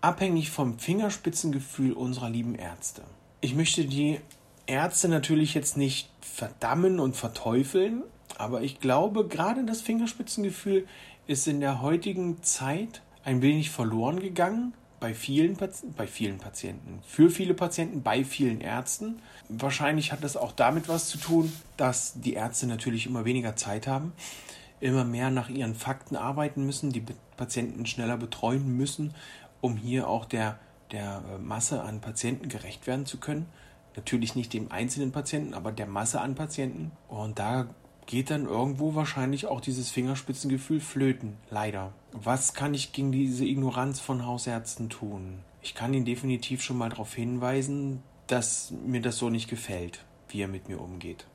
abhängig vom Fingerspitzengefühl unserer lieben Ärzte. Ich möchte die Ärzte natürlich jetzt nicht verdammen und verteufeln, aber ich glaube, gerade das Fingerspitzengefühl ist in der heutigen Zeit ein wenig verloren gegangen bei vielen, bei vielen Patienten, für viele Patienten, bei vielen Ärzten. Wahrscheinlich hat das auch damit was zu tun, dass die Ärzte natürlich immer weniger Zeit haben, immer mehr nach ihren Fakten arbeiten müssen, die Patienten schneller betreuen müssen, um hier auch der, der Masse an Patienten gerecht werden zu können. Natürlich nicht dem einzelnen Patienten, aber der Masse an Patienten. Und da geht dann irgendwo wahrscheinlich auch dieses Fingerspitzengefühl flöten, leider. Was kann ich gegen diese Ignoranz von Hausärzten tun? Ich kann ihn definitiv schon mal darauf hinweisen, dass mir das so nicht gefällt, wie er mit mir umgeht.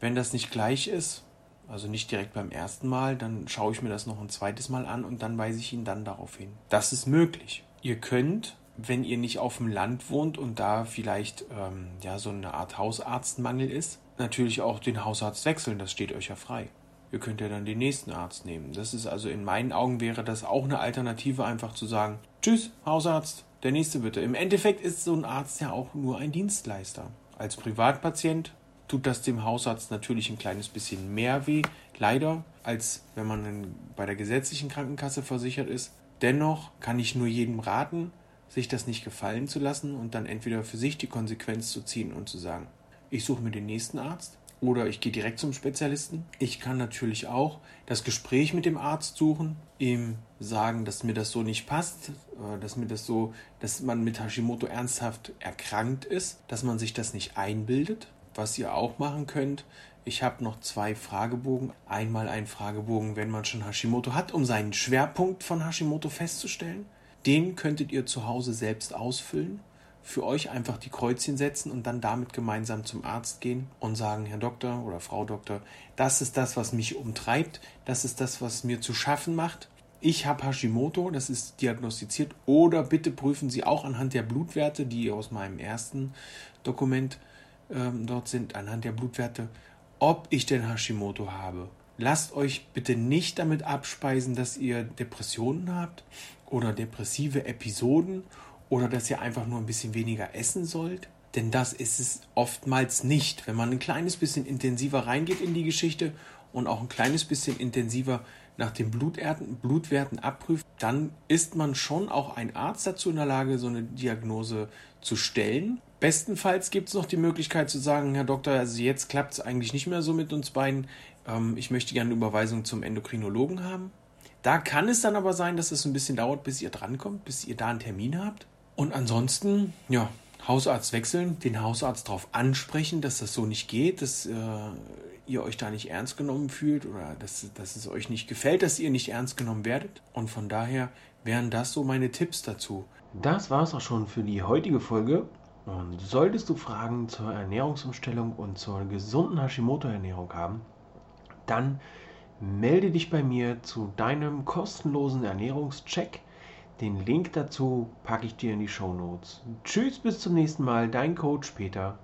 Wenn das nicht gleich ist, also nicht direkt beim ersten Mal, dann schaue ich mir das noch ein zweites Mal an und dann weise ich ihn dann darauf hin. Das ist möglich. Ihr könnt, wenn ihr nicht auf dem Land wohnt und da vielleicht ähm, ja so eine Art Hausarztmangel ist, natürlich auch den Hausarzt wechseln, das steht euch ja frei. Ihr könnt ja dann den nächsten Arzt nehmen. Das ist also in meinen Augen wäre das auch eine Alternative, einfach zu sagen, tschüss, Hausarzt, der nächste bitte. Im Endeffekt ist so ein Arzt ja auch nur ein Dienstleister. Als Privatpatient tut das dem Hausarzt natürlich ein kleines bisschen mehr weh, leider, als wenn man bei der gesetzlichen Krankenkasse versichert ist. Dennoch kann ich nur jedem raten, sich das nicht gefallen zu lassen und dann entweder für sich die Konsequenz zu ziehen und zu sagen, ich suche mir den nächsten Arzt oder ich gehe direkt zum Spezialisten. Ich kann natürlich auch das Gespräch mit dem Arzt suchen, ihm sagen, dass mir das so nicht passt, äh, dass mir das so, dass man mit Hashimoto ernsthaft erkrankt ist, dass man sich das nicht einbildet. Was ihr auch machen könnt, ich habe noch zwei Fragebogen. Einmal ein Fragebogen, wenn man schon Hashimoto hat, um seinen Schwerpunkt von Hashimoto festzustellen. Den könntet ihr zu Hause selbst ausfüllen für euch einfach die Kreuzchen setzen und dann damit gemeinsam zum Arzt gehen und sagen, Herr Doktor oder Frau Doktor, das ist das, was mich umtreibt, das ist das, was mir zu schaffen macht. Ich habe Hashimoto, das ist diagnostiziert, oder bitte prüfen Sie auch anhand der Blutwerte, die aus meinem ersten Dokument ähm, dort sind, anhand der Blutwerte, ob ich denn Hashimoto habe. Lasst euch bitte nicht damit abspeisen, dass ihr Depressionen habt oder depressive Episoden oder dass ihr einfach nur ein bisschen weniger essen sollt. Denn das ist es oftmals nicht. Wenn man ein kleines bisschen intensiver reingeht in die Geschichte und auch ein kleines bisschen intensiver nach den Blutwerten, Blutwerten abprüft, dann ist man schon auch ein Arzt dazu in der Lage, so eine Diagnose zu stellen. Bestenfalls gibt es noch die Möglichkeit zu sagen, Herr Doktor, also jetzt klappt es eigentlich nicht mehr so mit uns beiden. Ähm, ich möchte gerne eine Überweisung zum Endokrinologen haben. Da kann es dann aber sein, dass es ein bisschen dauert, bis ihr drankommt, bis ihr da einen Termin habt. Und ansonsten, ja, Hausarzt wechseln, den Hausarzt darauf ansprechen, dass das so nicht geht, dass äh, ihr euch da nicht ernst genommen fühlt oder dass, dass es euch nicht gefällt, dass ihr nicht ernst genommen werdet. Und von daher wären das so meine Tipps dazu. Das war es auch schon für die heutige Folge. Und solltest du Fragen zur Ernährungsumstellung und zur gesunden Hashimoto-Ernährung haben, dann melde dich bei mir zu deinem kostenlosen Ernährungscheck den Link dazu packe ich dir in die Show Notes. Tschüss, bis zum nächsten Mal, dein Coach Peter.